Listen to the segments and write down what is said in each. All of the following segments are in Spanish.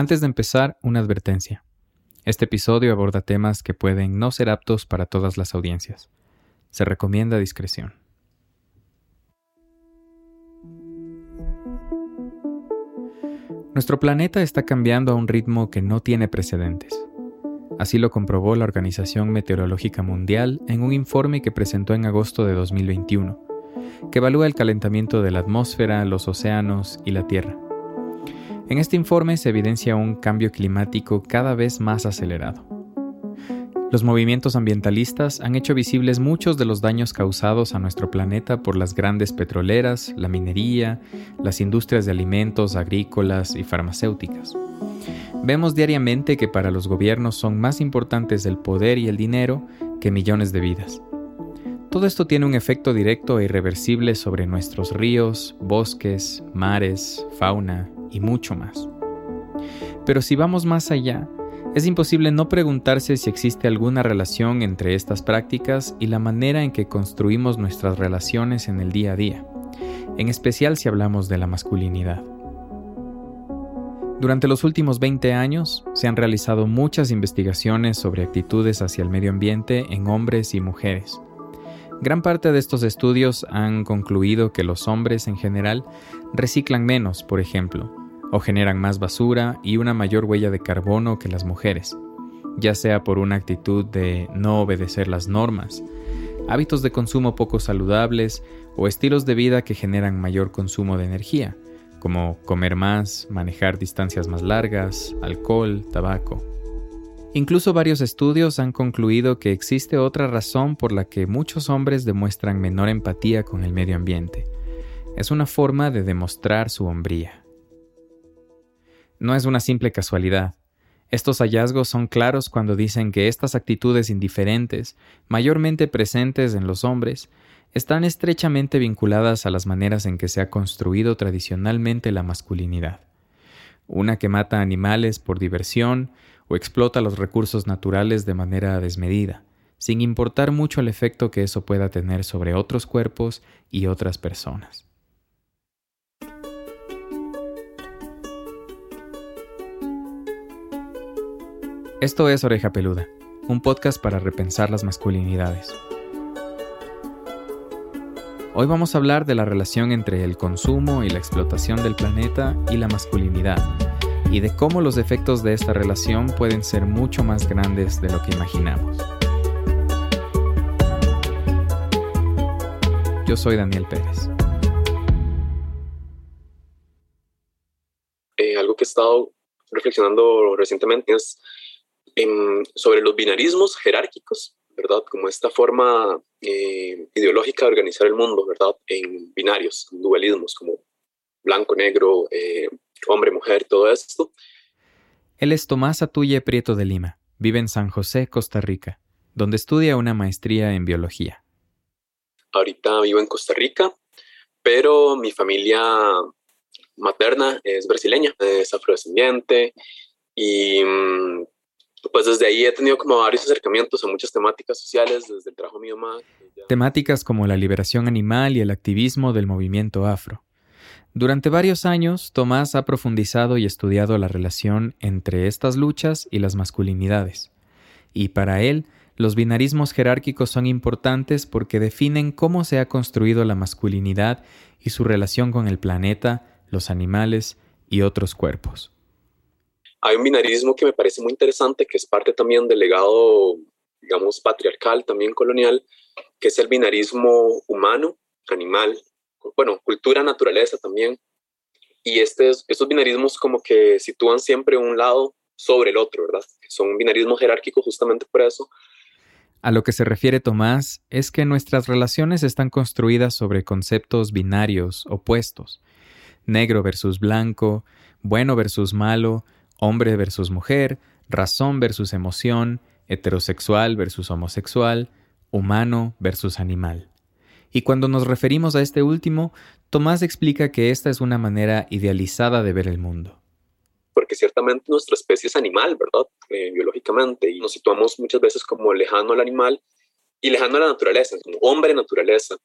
Antes de empezar, una advertencia. Este episodio aborda temas que pueden no ser aptos para todas las audiencias. Se recomienda discreción. Nuestro planeta está cambiando a un ritmo que no tiene precedentes. Así lo comprobó la Organización Meteorológica Mundial en un informe que presentó en agosto de 2021, que evalúa el calentamiento de la atmósfera, los océanos y la Tierra. En este informe se evidencia un cambio climático cada vez más acelerado. Los movimientos ambientalistas han hecho visibles muchos de los daños causados a nuestro planeta por las grandes petroleras, la minería, las industrias de alimentos, agrícolas y farmacéuticas. Vemos diariamente que para los gobiernos son más importantes el poder y el dinero que millones de vidas. Todo esto tiene un efecto directo e irreversible sobre nuestros ríos, bosques, mares, fauna y mucho más. Pero si vamos más allá, es imposible no preguntarse si existe alguna relación entre estas prácticas y la manera en que construimos nuestras relaciones en el día a día, en especial si hablamos de la masculinidad. Durante los últimos 20 años se han realizado muchas investigaciones sobre actitudes hacia el medio ambiente en hombres y mujeres, Gran parte de estos estudios han concluido que los hombres en general reciclan menos, por ejemplo, o generan más basura y una mayor huella de carbono que las mujeres, ya sea por una actitud de no obedecer las normas, hábitos de consumo poco saludables o estilos de vida que generan mayor consumo de energía, como comer más, manejar distancias más largas, alcohol, tabaco. Incluso varios estudios han concluido que existe otra razón por la que muchos hombres demuestran menor empatía con el medio ambiente. Es una forma de demostrar su hombría. No es una simple casualidad. Estos hallazgos son claros cuando dicen que estas actitudes indiferentes, mayormente presentes en los hombres, están estrechamente vinculadas a las maneras en que se ha construido tradicionalmente la masculinidad. Una que mata animales por diversión, o explota los recursos naturales de manera desmedida, sin importar mucho el efecto que eso pueda tener sobre otros cuerpos y otras personas. Esto es Oreja Peluda, un podcast para repensar las masculinidades. Hoy vamos a hablar de la relación entre el consumo y la explotación del planeta y la masculinidad, y de cómo los efectos de esta relación pueden ser mucho más grandes de lo que imaginamos. Yo soy Daniel Pérez. Eh, algo que he estado reflexionando recientemente es sobre los binarismos jerárquicos, ¿verdad? Como esta forma eh, ideológica de organizar el mundo, ¿verdad? En binarios, dualismos, como blanco, negro, eh, hombre, mujer, todo esto. Él es Tomás Atuye Prieto de Lima, vive en San José, Costa Rica, donde estudia una maestría en biología. Ahorita vivo en Costa Rica, pero mi familia materna es brasileña, es afrodescendiente y mm, pues desde ahí he tenido como varios acercamientos a muchas temáticas sociales desde el trabajo mamá. Temáticas como la liberación animal y el activismo del movimiento afro. Durante varios años, Tomás ha profundizado y estudiado la relación entre estas luchas y las masculinidades. Y para él, los binarismos jerárquicos son importantes porque definen cómo se ha construido la masculinidad y su relación con el planeta, los animales y otros cuerpos. Hay un binarismo que me parece muy interesante, que es parte también del legado, digamos, patriarcal, también colonial, que es el binarismo humano-animal bueno, cultura, naturaleza también. Y este, estos binarismos como que sitúan siempre un lado sobre el otro, ¿verdad? Son un binarismo jerárquico justamente por eso. A lo que se refiere Tomás es que nuestras relaciones están construidas sobre conceptos binarios, opuestos. Negro versus blanco, bueno versus malo, hombre versus mujer, razón versus emoción, heterosexual versus homosexual, humano versus animal. Y cuando nos referimos a este último, Tomás explica que esta es una manera idealizada de ver el mundo. Porque ciertamente nuestra especie es animal, ¿verdad? Eh, biológicamente, y nos situamos muchas veces como lejano al animal y lejano a la naturaleza, como hombre naturaleza.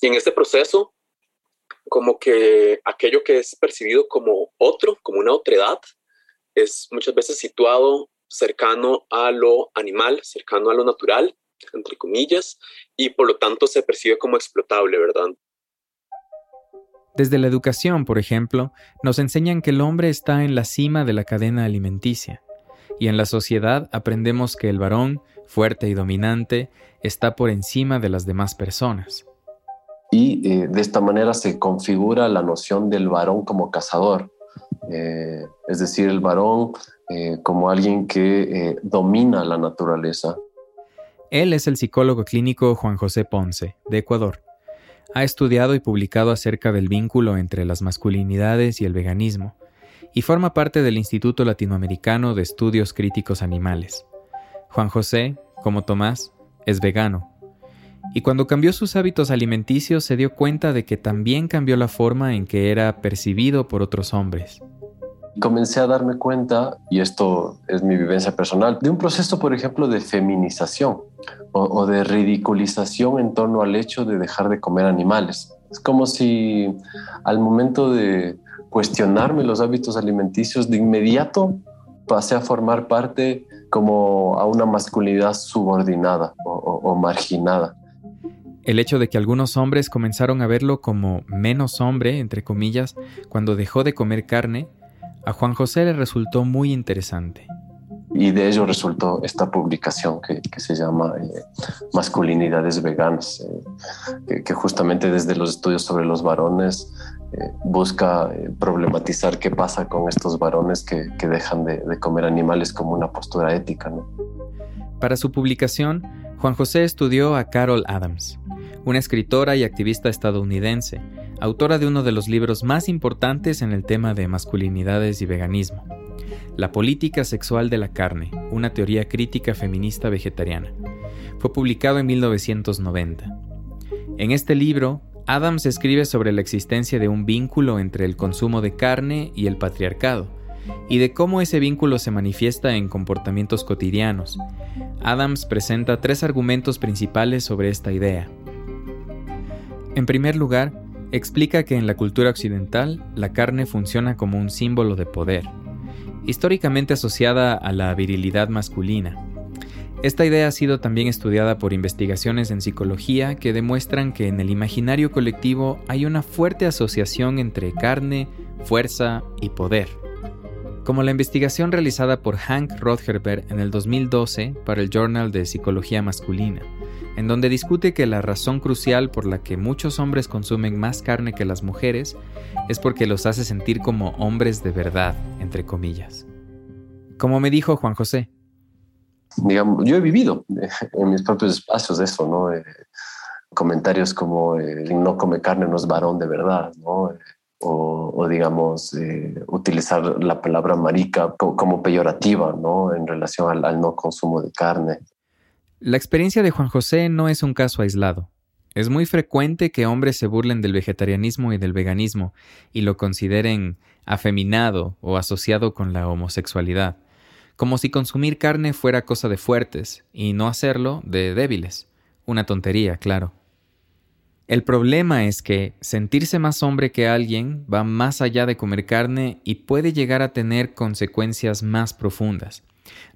Y en este proceso, como que aquello que es percibido como otro, como una otredad, es muchas veces situado cercano a lo animal, cercano a lo natural, entre comillas, y por lo tanto se percibe como explotable, ¿verdad? Desde la educación, por ejemplo, nos enseñan que el hombre está en la cima de la cadena alimenticia, y en la sociedad aprendemos que el varón, fuerte y dominante, está por encima de las demás personas. Y eh, de esta manera se configura la noción del varón como cazador, eh, es decir, el varón eh, como alguien que domina la naturaleza. Él es el psicólogo clínico Juan José Ponce, de Ecuador. Ha estudiado y publicado acerca del vínculo entre las masculinidades y el veganismo, y forma parte del Instituto Latinoamericano de Estudios Críticos Animales. Juan José, como Tomás, es vegano, y cuando cambió sus hábitos alimenticios se dio cuenta de que también cambió la forma en que era percibido por otros hombres. Comencé a darme cuenta, y esto es mi vivencia personal, de un proceso, por ejemplo, de feminización o, de ridiculización en torno al hecho de dejar de comer animales. Es como si al momento de cuestionarme los hábitos alimenticios, de inmediato pasé a formar parte como a una masculinidad subordinada o marginada. El hecho de que algunos hombres comenzaron a verlo como menos hombre, entre comillas, cuando dejó de comer carne, a Juan José le resultó muy interesante. Y de ello resultó esta publicación que, se llama eh, Masculinidades Veganas, eh, que, justamente desde los estudios sobre los varones eh, busca problematizar qué pasa con estos varones que, dejan de, de, comer animales como una postura ética. ¿no? Para su publicación, Juan José estudió a Carol Adams, una escritora y activista estadounidense, autora de uno de los libros más importantes en el tema de masculinidades y veganismo, La política sexual de la carne, una teoría crítica feminista vegetariana. Fue publicado en 1990. En este libro, Adams escribe sobre la existencia de un vínculo entre el consumo de carne y el patriarcado, y de cómo ese vínculo se manifiesta en comportamientos cotidianos. Adams presenta tres argumentos principales sobre esta idea. En primer lugar, explica que en la cultura occidental la carne funciona como un símbolo de poder, históricamente asociada a la virilidad masculina. Esta idea ha sido también estudiada por investigaciones en psicología que demuestran que en el imaginario colectivo hay una fuerte asociación entre carne, fuerza y poder. Como la investigación realizada por Hank Rothgerber en el 2012 para el Journal de Psicología Masculina, en donde discute que la razón crucial por la que muchos hombres consumen más carne que las mujeres es porque los hace sentir como hombres de verdad, entre comillas. Como me dijo Juan José. Digamos, yo he vivido en mis propios espacios eso, ¿no? Eh, comentarios como no come carne no es varón de verdad, ¿no? o, digamos, eh, utilizar la palabra marica como, peyorativa, ¿no? En relación al no consumo de carne. La experiencia de Juan José no es un caso aislado. Es muy frecuente que hombres se burlen del vegetarianismo y del veganismo y lo consideren afeminado o asociado con la homosexualidad, como si consumir carne fuera cosa de fuertes y no hacerlo de débiles. Una tontería, claro. El problema es que sentirse más hombre que alguien va más allá de comer carne y puede llegar a tener consecuencias más profundas.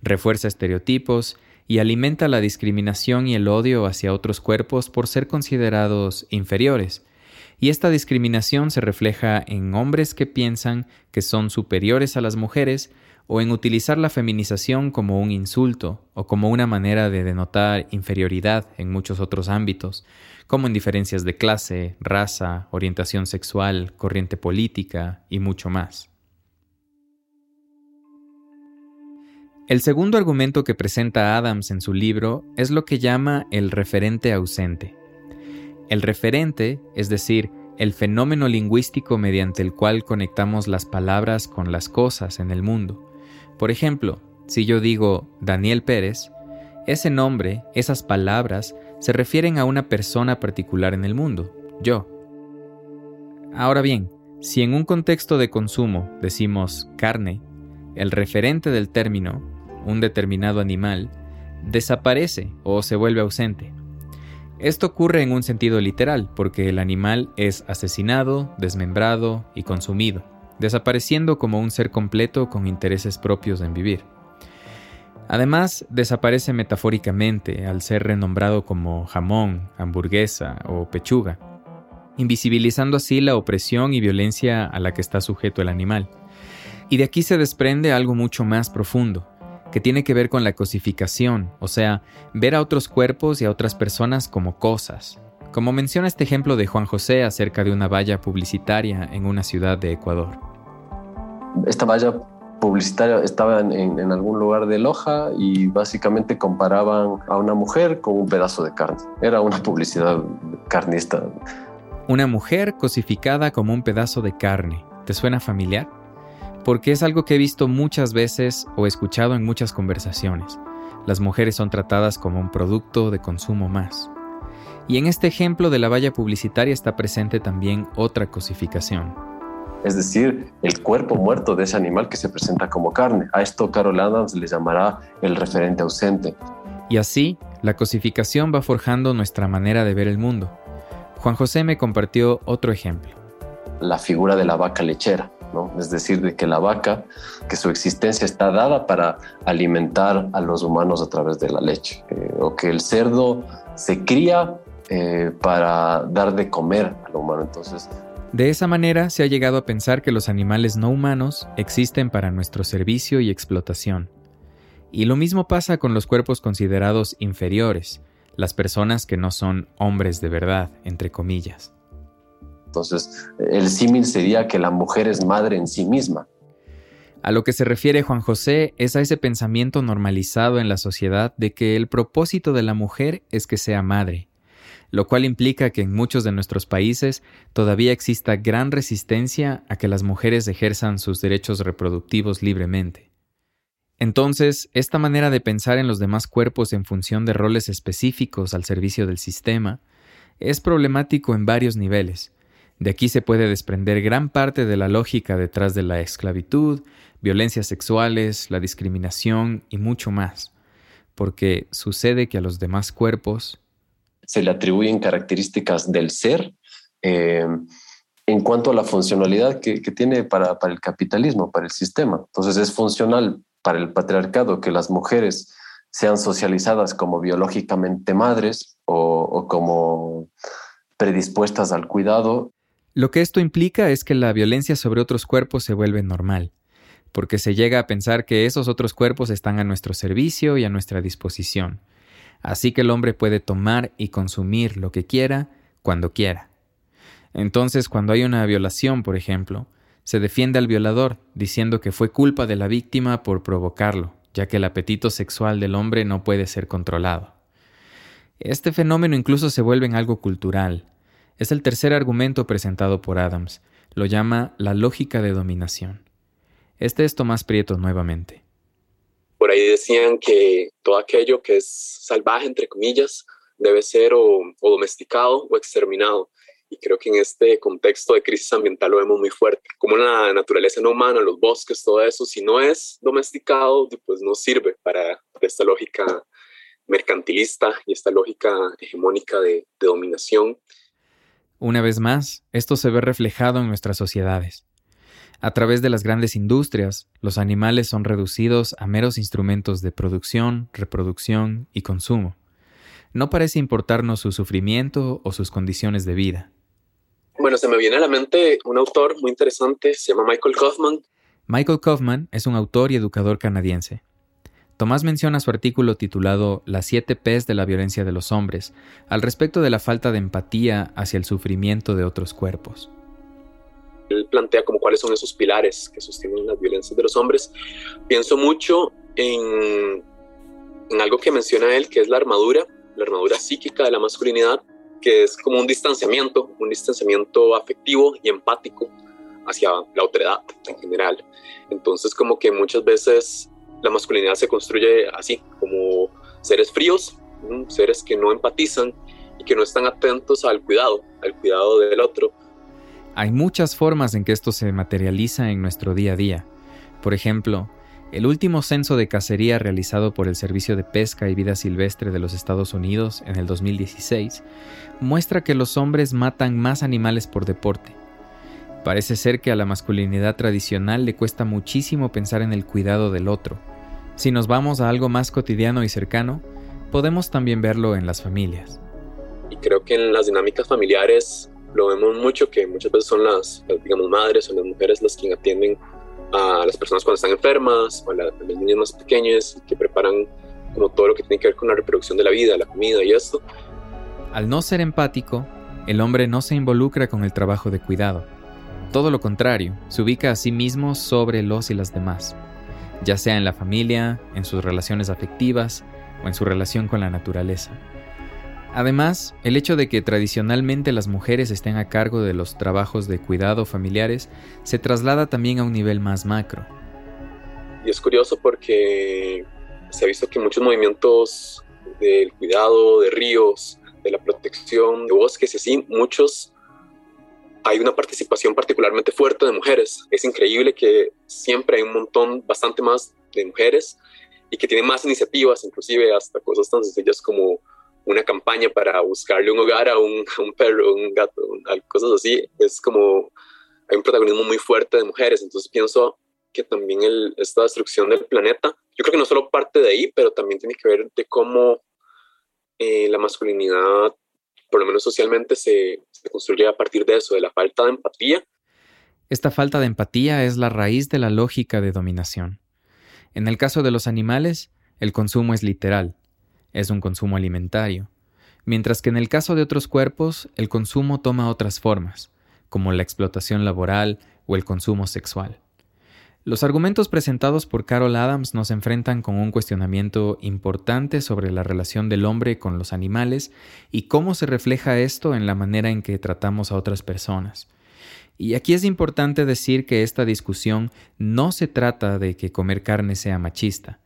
Refuerza estereotipos, y alimenta la discriminación y el odio hacia otros cuerpos por ser considerados inferiores. Y esta discriminación se refleja en hombres que piensan que son superiores a las mujeres o en utilizar la feminización como un insulto o como una manera de denotar inferioridad en muchos otros ámbitos, como en diferencias de clase, raza, orientación sexual, corriente política y mucho más. El segundo argumento que presenta Adams en su libro es lo que llama el referente ausente. El referente, es decir, el fenómeno lingüístico mediante el cual conectamos las palabras con las cosas en el mundo. Por ejemplo, si yo digo Daniel Pérez, ese nombre, esas palabras, se refieren a una persona particular en el mundo, yo. Ahora bien, si en un contexto de consumo decimos carne, el referente del término, un determinado animal, desaparece o se vuelve ausente. Esto ocurre en un sentido literal, porque el animal es asesinado, desmembrado y consumido, desapareciendo como un ser completo con intereses propios en vivir. Además, desaparece metafóricamente al ser renombrado como jamón, hamburguesa o pechuga, invisibilizando así la opresión y violencia a la que está sujeto el animal. Y de aquí se desprende algo mucho más profundo, que tiene que ver con la cosificación, o sea, ver a otros cuerpos y a otras personas como cosas, como menciona este ejemplo de Juan José acerca de una valla publicitaria en una ciudad de Ecuador. Esta valla publicitaria estaba en, algún lugar de Loja y básicamente comparaban a una mujer con un pedazo de carne. Era una publicidad carnista. Una mujer cosificada como un pedazo de carne. ¿Te suena familiar? Porque es algo que he visto muchas veces o escuchado en muchas conversaciones. Las mujeres son tratadas como un producto de consumo más. Y en este ejemplo de la valla publicitaria está presente también otra cosificación. Es decir, el cuerpo muerto de ese animal que se presenta como carne. A esto Carol Adams le llamará el referente ausente. Y así, la cosificación va forjando nuestra manera de ver el mundo. Juan José me compartió otro ejemplo. La figura de la vaca lechera. Es decir, de que la vaca, que su existencia está dada para alimentar a los humanos a través de la leche, eh, o que el cerdo se cría eh, para dar de comer al humano. Entonces, de esa manera se ha llegado a pensar que los animales no humanos existen para nuestro servicio y explotación. Y lo mismo pasa con los cuerpos considerados inferiores, las personas que no son hombres de verdad, entre comillas. Entonces, el símil sería que la mujer es madre en sí misma. A lo que se refiere Juan José es a ese pensamiento normalizado en la sociedad de que el propósito de la mujer es que sea madre, lo cual implica que en muchos de nuestros países todavía exista gran resistencia a que las mujeres ejerzan sus derechos reproductivos libremente. Entonces, esta manera de pensar en los demás cuerpos en función de roles específicos al servicio del sistema es problemático en varios niveles. De aquí se puede desprender gran parte de la lógica detrás de la esclavitud, violencias sexuales, la discriminación y mucho más, porque sucede que a los demás cuerpos se le atribuyen características del ser eh, en cuanto a la funcionalidad que, tiene para, el capitalismo, para el sistema. Entonces es funcional para el patriarcado que las mujeres sean socializadas como biológicamente madres o, o como predispuestas al cuidado. Lo que esto implica es que la violencia sobre otros cuerpos se vuelve normal, porque se llega a pensar que esos otros cuerpos están a nuestro servicio y a nuestra disposición así que el hombre puede tomar y consumir lo que quiera cuando quiera. Entonces, cuando hay una violación, por ejemplo, se defiende al violador diciendo que fue culpa de la víctima por provocarlo, ya que el apetito sexual del hombre no puede ser controlado. Este fenómeno incluso se vuelve en algo cultural. Es el tercer argumento presentado por Adams. Lo llama la lógica de dominación. Este es Tomás Prieto nuevamente. Por ahí decían que todo aquello que es salvaje, entre comillas, debe ser o, domesticado o exterminado. Y creo que en este contexto de crisis ambiental lo vemos muy fuerte. Como la naturaleza no humana, los bosques, todo eso, si no es domesticado, pues no sirve para, esta lógica mercantilista y esta lógica hegemónica de dominación. Una vez más, esto se ve reflejado en nuestras sociedades. A través de las grandes industrias, los animales son reducidos a meros instrumentos de producción, reproducción y consumo. No parece importarnos su sufrimiento o sus condiciones de vida. Bueno, se me viene a la mente un autor muy interesante, se llama Michael Kaufman. Michael Kaufman es un autor y educador canadiense. Tomás menciona su artículo titulado Las siete P's de la violencia de los hombres, al respecto de la falta de empatía hacia el sufrimiento de otros cuerpos él plantea como cuáles son esos pilares que sostienen las violencias de los hombres. Pienso mucho en, en algo que menciona él, que es la armadura, la armadura psíquica de la masculinidad, que es como un distanciamiento, un distanciamiento afectivo y empático hacia la otredad en general. Entonces como que muchas veces la masculinidad se construye así, como seres fríos, seres que no empatizan y que no están atentos al cuidado, al cuidado del otro, hay muchas formas en que esto se materializa en nuestro día a día. Por ejemplo, el último censo de cacería realizado por el Servicio de Pesca y Vida Silvestre de los Estados Unidos en el 2016 muestra que los hombres matan más animales por deporte. Parece ser que a la masculinidad tradicional le cuesta muchísimo pensar en el cuidado del otro. Si nos vamos a algo más cotidiano y cercano, podemos también verlo en las familias. Y creo que en las dinámicas familiares lo vemos mucho, que muchas veces son las, digamos, madres o las mujeres las que atienden a las personas cuando están enfermas o a, los niños más pequeños que preparan como todo lo que tiene que ver con la reproducción de la vida, la comida y esto. Al no ser empático, el hombre no se involucra con el trabajo de cuidado. Todo lo contrario, se ubica a sí mismo sobre los y las demás, ya sea en la familia, en sus relaciones afectivas o en su relación con la naturaleza. Además, el hecho de que tradicionalmente las mujeres estén a cargo de los trabajos de cuidado familiares se traslada también a un nivel más macro. Y es curioso porque se ha visto que muchos movimientos del cuidado de ríos, de la protección de bosques y así, muchos hay una participación particularmente fuerte de mujeres. Es increíble que siempre hay un montón, bastante más de mujeres y que tienen más iniciativas, inclusive hasta cosas tan sencillas como una campaña para buscarle un hogar a un, un perro, un gato, cosas así. Es como hay un protagonismo muy fuerte de mujeres. Entonces pienso que también el, esta destrucción del planeta, yo creo que no solo parte de ahí, pero también tiene que ver de cómo eh, la masculinidad por lo menos socialmente, se, construye a partir de eso, de la falta de empatía. Esta falta de empatía es la raíz de la lógica de dominación. En el caso de los animales, el consumo es literal, es un consumo alimentario, mientras que en el caso de otros cuerpos, el consumo toma otras formas, como la explotación laboral o el consumo sexual. Los argumentos presentados por Carol Adams nos enfrentan con un cuestionamiento importante sobre la relación del hombre con los animales y cómo se refleja esto en la manera en que tratamos a otras personas. Y aquí es importante decir que esta discusión no se trata de que comer carne sea machista.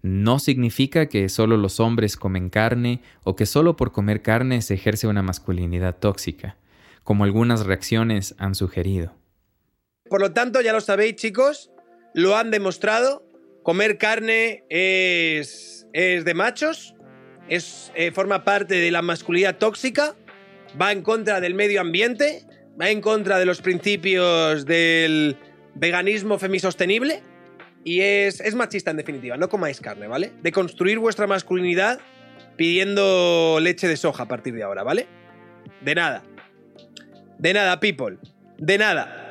No significa que solo los hombres comen carne o que solo por comer carne se ejerce una masculinidad tóxica, como algunas reacciones han sugerido. Por lo tanto, ya lo sabéis chicos, lo han demostrado. Comer carne es, es de machos, es, eh, forma parte de la masculinidad tóxica, va en contra del medio ambiente, va en contra de los principios del veganismo femisostenible y es, es machista en definitiva. No comáis carne, ¿vale? De construir vuestra masculinidad pidiendo leche de soja a partir de ahora, ¿vale? De nada. De nada, people. De nada.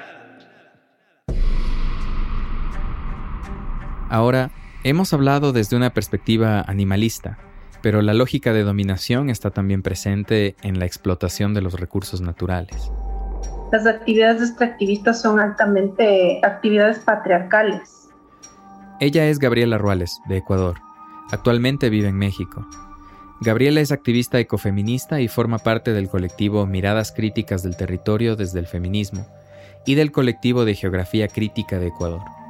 Ahora, hemos hablado desde una perspectiva animalista, pero la lógica de dominación está también presente en la explotación de los recursos naturales. Las actividades extractivistas son altamente actividades patriarcales. Ella es Gabriela Ruales, de Ecuador. Actualmente vive en México. Gabriela es activista ecofeminista y forma parte del colectivo Miradas Críticas del Territorio desde el Feminismo y del colectivo de Geografía Crítica de Ecuador.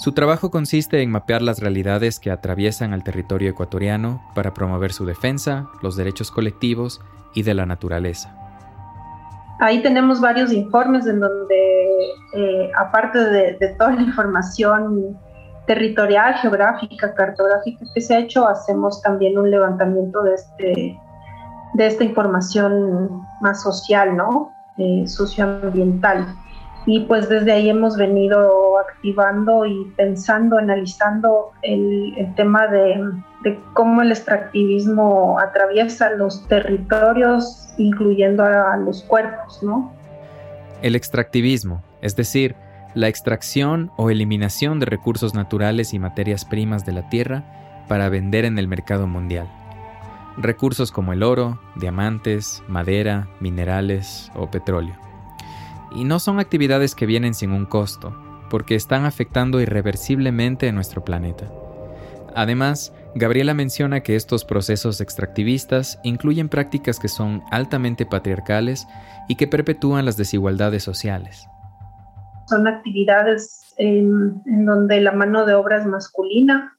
Su trabajo consiste en mapear las realidades que atraviesan al territorio ecuatoriano para promover su defensa, los derechos colectivos y de la naturaleza. Ahí tenemos varios informes en donde, eh, aparte de, toda la información territorial, geográfica, cartográfica que se ha hecho, hacemos también un levantamiento de, este, de esta información más social, ¿no? Eh, socioambiental y pues desde ahí hemos venido activando y pensando, analizando el, tema de, cómo el extractivismo atraviesa los territorios, incluyendo a, los cuerpos, ¿no? El extractivismo, es decir, la extracción o eliminación de recursos naturales y materias primas de la tierra para vender en el mercado mundial. Recursos como el oro, diamantes, madera, minerales o petróleo. Y no son actividades que vienen sin un costo, porque están afectando irreversiblemente a nuestro planeta. Además, Gabriela menciona que estos procesos extractivistas incluyen prácticas que son altamente patriarcales y que perpetúan las desigualdades sociales. Son actividades en, donde la mano de obra es masculina,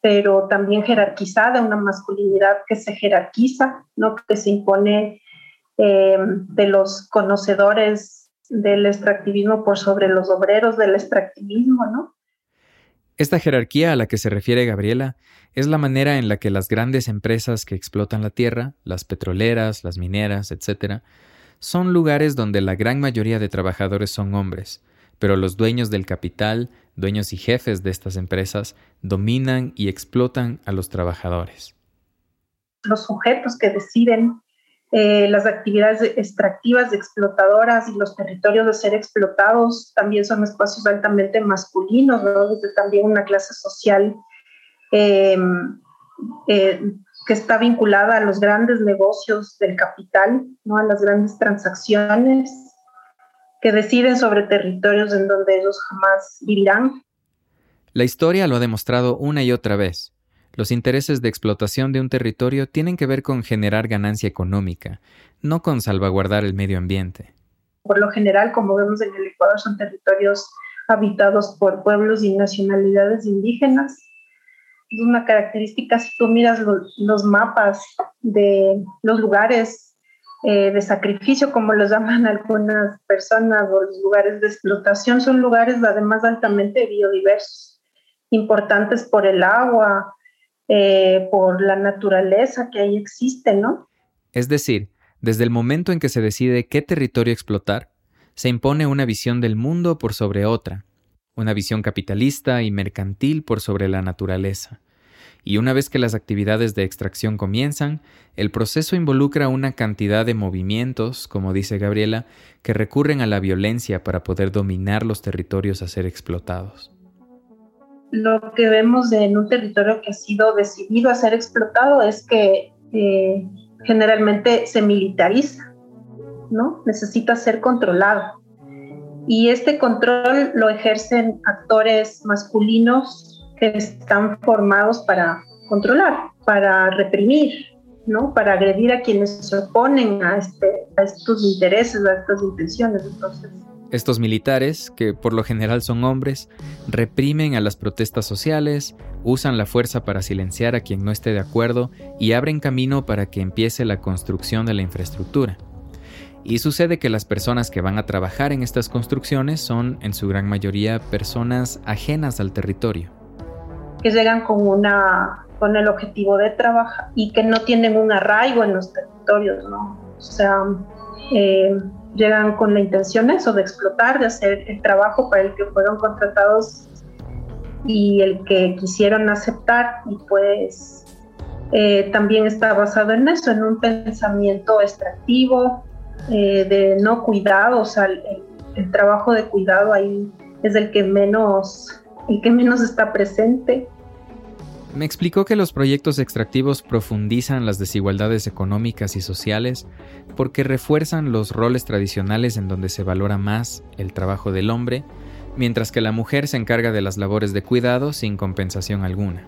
pero también jerarquizada, una masculinidad que se jerarquiza, ¿no? que se impone eh, de los conocedores del extractivismo por sobre los obreros del extractivismo, ¿no? Esta jerarquía a la que se refiere Gabriela es la manera en la que las grandes empresas que explotan la tierra, las petroleras, las mineras, etc., son lugares donde la gran mayoría de trabajadores son hombres, pero los dueños del capital, dueños y jefes de estas empresas, dominan y explotan a los trabajadores. Los sujetos que deciden eh, las actividades extractivas, explotadoras y los territorios de ser explotados también son espacios altamente masculinos, ¿no? desde también una clase social em, eh, que está vinculada a los grandes negocios del capital, ¿no? a las grandes transacciones que deciden sobre territorios en donde ellos jamás vivirán. La historia lo ha demostrado una y otra vez. Los intereses de explotación de un territorio tienen que ver con generar ganancia económica, no con salvaguardar el medio ambiente. Por lo general, como vemos en el Ecuador, son territorios habitados por pueblos y nacionalidades indígenas es una característica, si tú miras los mapas de los lugares eh, de sacrificio, como los llaman algunas personas, o los lugares de explotación, son lugares además altamente biodiversos, importantes por el agua, eh, por la naturaleza que ahí existe, ¿no? Es decir, desde el momento en que se decide qué territorio explotar, se impone una visión del mundo por sobre otra, una visión capitalista y mercantil por sobre la naturaleza. Y una vez que las actividades de extracción comienzan, el proceso involucra una cantidad de movimientos, como dice Gabriela, que recurren a la violencia para poder dominar los territorios a ser explotados. Lo que vemos en un territorio que ha sido decidido a ser explotado es que eh, generalmente se militariza, ¿no? Necesita ser controlado. Y este control lo ejercen actores masculinos que están formados para controlar, para reprimir, ¿no? Para agredir a quienes se oponen a, este, a estos intereses, a estas intenciones. Entonces, estos militares, que por lo general son hombres, reprimen a las protestas sociales, usan la fuerza para silenciar a quien no esté de acuerdo y abren camino para que empiece la construcción de la infraestructura. Y sucede que las personas que van a trabajar en estas construcciones son, en su gran mayoría, personas ajenas al territorio. Que llegan con, una, con el objetivo de trabajar y que no tienen un arraigo en los territorios, ¿no? O sea, eh, llegan con la intención eso, de explotar, de hacer el trabajo para el que fueron contratados y el que quisieron aceptar y pues eh, también está basado en eso, en un pensamiento extractivo, eh, de no cuidado, o sea, el, trabajo de cuidado ahí es el que menos, el que menos está presente. Me explicó que los proyectos extractivos profundizan las desigualdades económicas y sociales porque refuerzan los roles tradicionales en donde se valora más el trabajo del hombre, mientras que la mujer se encarga de las labores de cuidado sin compensación alguna.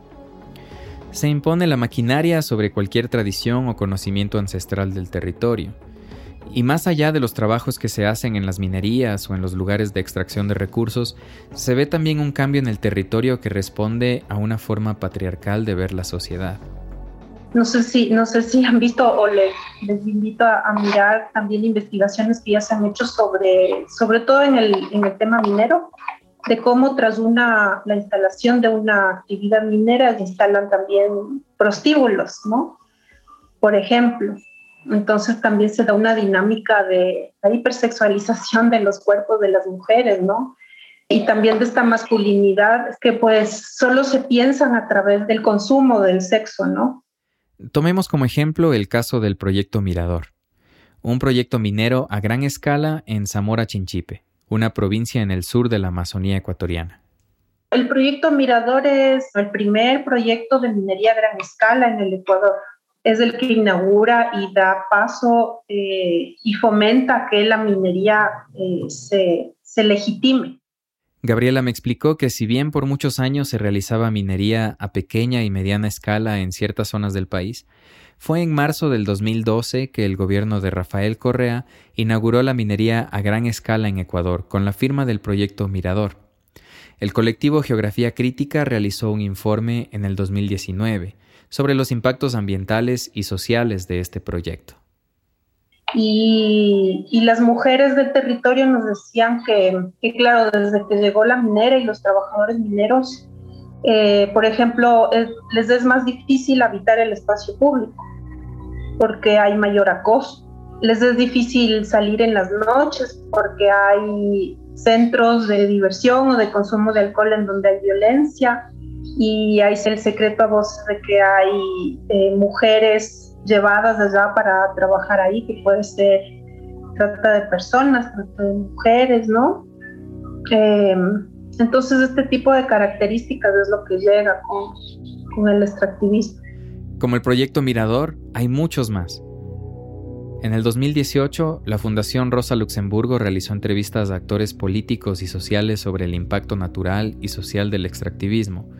Se impone la maquinaria sobre cualquier tradición o conocimiento ancestral del territorio, y más allá de los trabajos que se hacen en las minerías o en los lugares de extracción de recursos, se ve también un cambio en el territorio que responde a una forma patriarcal de ver la sociedad. No sé si, no sé si han visto o les, les invito a, mirar también investigaciones que ya se han hecho sobre, sobre todo en el, en el tema minero, de cómo tras una, la instalación de una actividad minera se instalan también prostíbulos, ¿no? Por ejemplo, entonces también se da una dinámica de la hipersexualización de los cuerpos de las mujeres, ¿no? Y también de esta masculinidad que pues solo se piensan a través del consumo del sexo, ¿no? Tomemos como ejemplo el caso del proyecto Mirador, un proyecto minero a gran escala en Zamora Chinchipe, una provincia en el sur de la Amazonía ecuatoriana. El proyecto Mirador es el primer proyecto de minería a gran escala en el Ecuador es el que inaugura y da paso eh, y fomenta que la minería eh, se, se legitime. Gabriela me explicó que si bien por muchos años se realizaba minería a pequeña y mediana escala en ciertas zonas del país, fue en marzo del 2012 que el gobierno de Rafael Correa inauguró la minería a gran escala en Ecuador con la firma del proyecto Mirador. El colectivo Geografía Crítica realizó un informe en el 2019 sobre los impactos ambientales y sociales de este proyecto. Y, las mujeres del territorio nos decían que, claro, desde que llegó la minera y los trabajadores mineros, eh, por ejemplo, les es más difícil habitar el espacio público porque hay mayor acoso, les es difícil salir en las noches porque hay centros de diversión o de consumo de alcohol en donde hay violencia y hay el secreto a voces de que hay eh, mujeres llevadas allá para trabajar ahí, que puede ser trata de personas, trata de mujeres, ¿no? Em, entonces este tipo de características es lo que llega con, con el extractivismo. Como el proyecto Mirador, hay muchos más. En el 2018, la Fundación Rosa Luxemburgo realizó entrevistas a actores políticos y sociales sobre el impacto natural y social del extractivismo.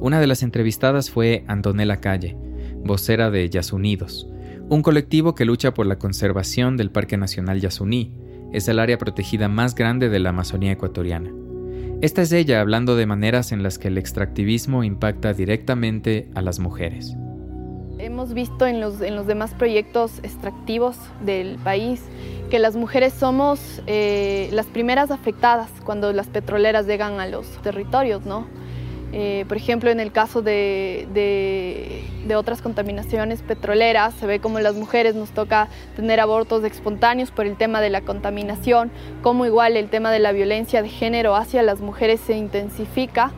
Una de las entrevistadas fue Antonella Calle, vocera de Yasunidos, un colectivo que lucha por la conservación del Parque Nacional Yasuní. Es el área protegida más grande de la Amazonía ecuatoriana. Esta es ella hablando de maneras en las que el extractivismo impacta directamente a las mujeres. Hemos visto en los, en los demás proyectos extractivos del país que las mujeres somos eh, las primeras afectadas cuando las petroleras llegan a los territorios, ¿no? Eh, por ejemplo, en el caso de, de, de, otras contaminaciones petroleras, se ve como las mujeres nos toca tener abortos espontáneos por el tema de la contaminación, como igual el tema de la violencia de género hacia las mujeres se intensifica.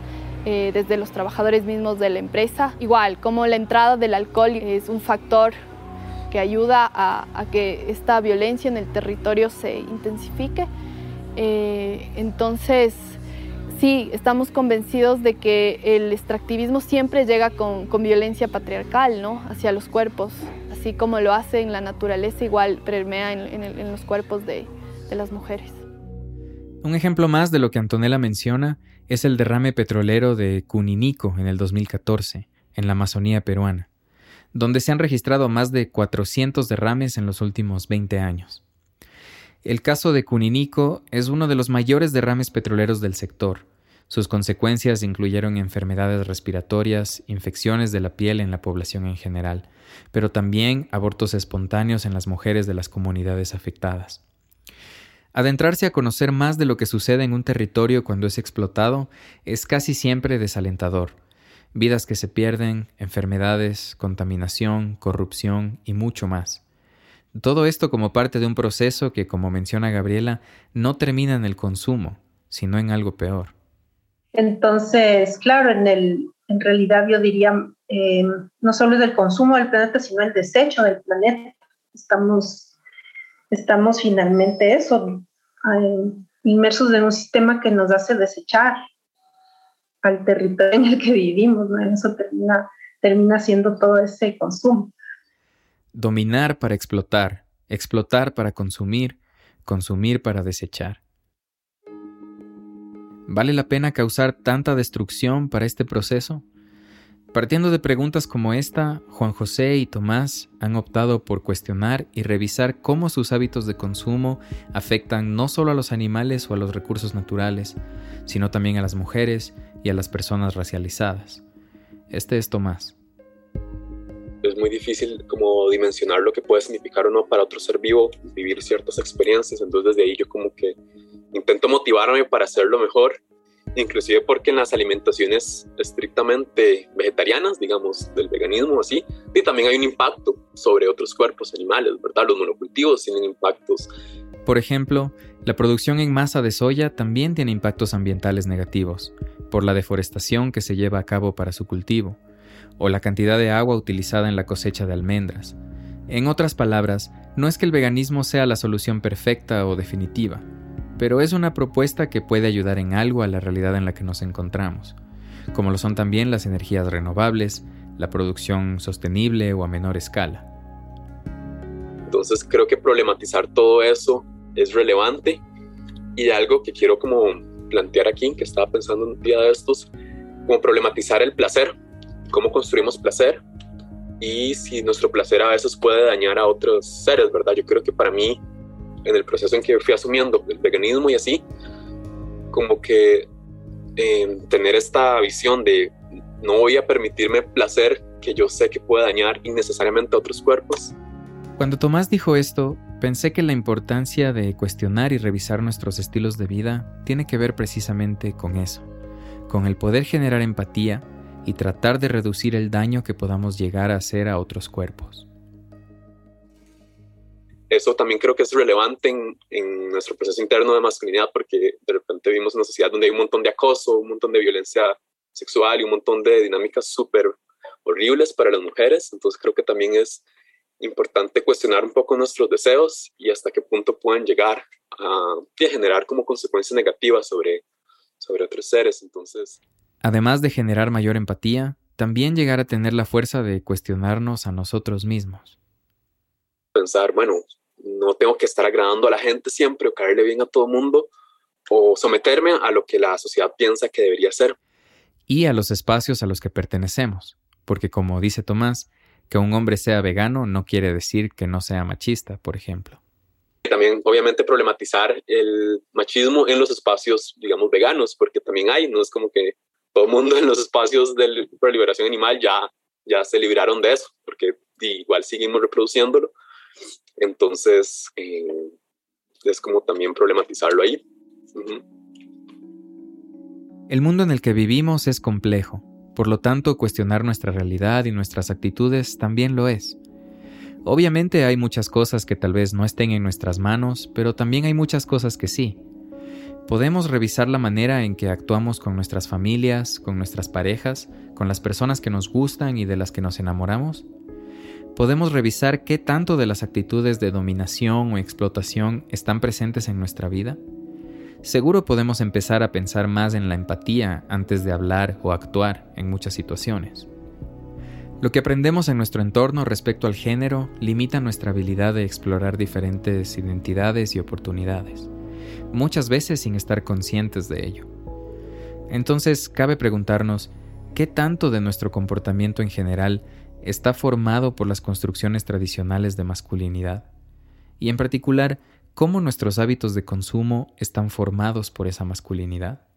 Eh, desde los trabajadores mismos de la empresa. Igual, como la entrada del alcohol es un factor que ayuda a, que esta violencia en el territorio se intensifique. Eh, entonces, sí, estamos convencidos de que el extractivismo siempre llega con, violencia patriarcal, ¿no? Hacia los cuerpos, así como lo hace en la naturaleza, igual permea en, los cuerpos de, de las mujeres. Un ejemplo más de lo que Antonella menciona es el derrame petrolero de Cuninico en el 2014, en la Amazonía peruana, donde se han registrado más de 400 derrames en los últimos 20 años. El caso de Cuninico es uno de los mayores derrames petroleros del sector. Sus consecuencias incluyeron enfermedades respiratorias, infecciones de la piel en la población en general, pero también abortos espontáneos en las mujeres de las comunidades afectadas. Adentrarse a conocer más de lo que sucede en un territorio cuando es explotado es casi siempre desalentador. Vidas que se pierden, enfermedades, contaminación, corrupción y mucho más. Todo esto como parte de un proceso que, como menciona Gabriela, no termina en el consumo, sino en algo peor. Entonces, claro, en, el, en realidad yo diría, eh, no solo es el consumo del planeta, sino el desecho del planeta. Estamos, estamos finalmente eso, inmersos en un sistema que nos hace desechar al territorio en el que vivimos, ¿no? Eso termina, termina siendo todo ese consumo. Dominar para explotar, explotar para consumir, consumir para desechar. ¿Vale la pena causar tanta destrucción para este proceso? Partiendo de preguntas como esta, Juan José y Tomás han optado por cuestionar y revisar cómo sus hábitos de consumo afectan no solo a los animales o a los recursos naturales, sino también a las mujeres y a las personas racializadas. Este es Tomás. Es muy difícil como dimensionar lo que puede significar o no para otro ser vivo vivir ciertas experiencias, entonces desde ahí yo como que intento motivarme para hacerlo mejor inclusive porque en las alimentaciones estrictamente vegetarianas, digamos, del veganismo así, también hay un impacto sobre otros cuerpos animales, ¿verdad? Los monocultivos tienen impactos. Por ejemplo, la producción en masa de soya también tiene impactos ambientales negativos, por la deforestación que se lleva a cabo para su cultivo, o la cantidad de agua utilizada en la cosecha de almendras. En otras palabras, no es que el veganismo sea la solución perfecta o definitiva, pero es una propuesta que puede ayudar en algo a la realidad en la que nos encontramos, como lo son también las energías renovables, la producción sostenible o a menor escala. Entonces creo que problematizar todo eso es relevante y algo que quiero como plantear aquí, que estaba pensando un día de estos, como problematizar el placer, cómo construimos placer y si nuestro placer a veces puede dañar a otros seres, ¿verdad? Yo creo que para mí en el proceso en que fui asumiendo el veganismo y así, como que em, tener esta visión de no voy a permitirme placer que yo sé que puede dañar innecesariamente a otros cuerpos. Cuando Tomás dijo esto, pensé que la importancia de cuestionar y revisar nuestros estilos de vida tiene que ver precisamente con eso, con el poder generar empatía y tratar de reducir el daño que podamos llegar a hacer a otros cuerpos. Eso también creo que es relevante en, nuestro proceso interno de masculinidad porque de repente vivimos una sociedad donde hay un montón de acoso, un montón de violencia sexual y un montón de dinámicas súper horribles para las mujeres. Entonces creo que también es importante cuestionar un poco nuestros deseos y hasta qué punto pueden llegar a, generar como consecuencias negativas sobre, sobre otros seres. Entonces... Además de generar mayor empatía, también llegar a tener la fuerza de cuestionarnos a nosotros mismos. Pensar, bueno, no tengo que estar agradando a la gente siempre o caerle bien a todo el mundo o someterme a lo que la sociedad piensa que debería ser. Y a los espacios a los que pertenecemos, porque como dice Tomás, que un hombre sea vegano no quiere decir que no sea machista, por ejemplo. También, obviamente, problematizar el machismo en los espacios, digamos, veganos, porque también hay, no es como que todo el mundo en los espacios de liberación animal ya, ya se libraron de eso, porque igual seguimos reproduciéndolo. Entonces, eh, es como también problematizarlo ahí. El mundo en el que vivimos es complejo por lo tanto, cuestionar nuestra realidad y nuestras actitudes también lo es. Obviamente hay muchas cosas que tal vez no estén en nuestras manos, pero también hay muchas cosas que sí. Podemos revisar la manera en que actuamos con nuestras familias, con nuestras parejas, con las personas que nos gustan y de las que nos enamoramos. Podemos revisar qué tanto de las actitudes de dominación o explotación están presentes en nuestra vida seguro podemos empezar a pensar más en la empatía antes de hablar o actuar en muchas situaciones. Lo que aprendemos en nuestro entorno respecto al género limita nuestra habilidad de explorar diferentes identidades y oportunidades, muchas veces sin estar conscientes de ello. Entonces, cabe preguntarnos, ¿qué tanto de nuestro comportamiento en general está formado por las construcciones tradicionales de masculinidad? Y en particular, cómo nuestros hábitos de consumo están formados por esa masculinidad.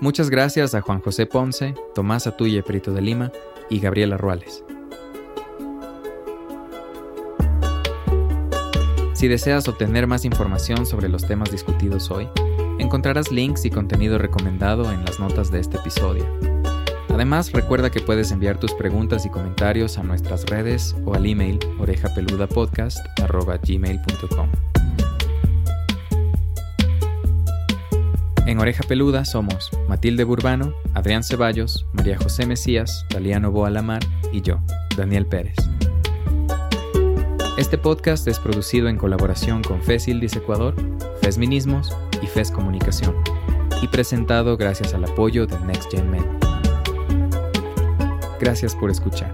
Muchas gracias a Juan José Ponce, Tomás Atuye Perito de Lima y Gabriela Ruales. Si deseas obtener más información sobre los temas discutidos hoy, encontrarás links y contenido recomendado en las notas de este episodio. Además, recuerda que puedes enviar tus preguntas y comentarios a nuestras redes o al email orejapeludapodcast.gmail.com. En Oreja Peluda somos Matilde Burbano, Adrián Ceballos, María José Mesías, Daliano Boalamar y yo, Daniel Pérez. Este podcast es producido en colaboración con FESILDIS Ecuador, FESMinismos y FES Comunicación y presentado gracias al apoyo de Next Gen Men. Gracias por escuchar.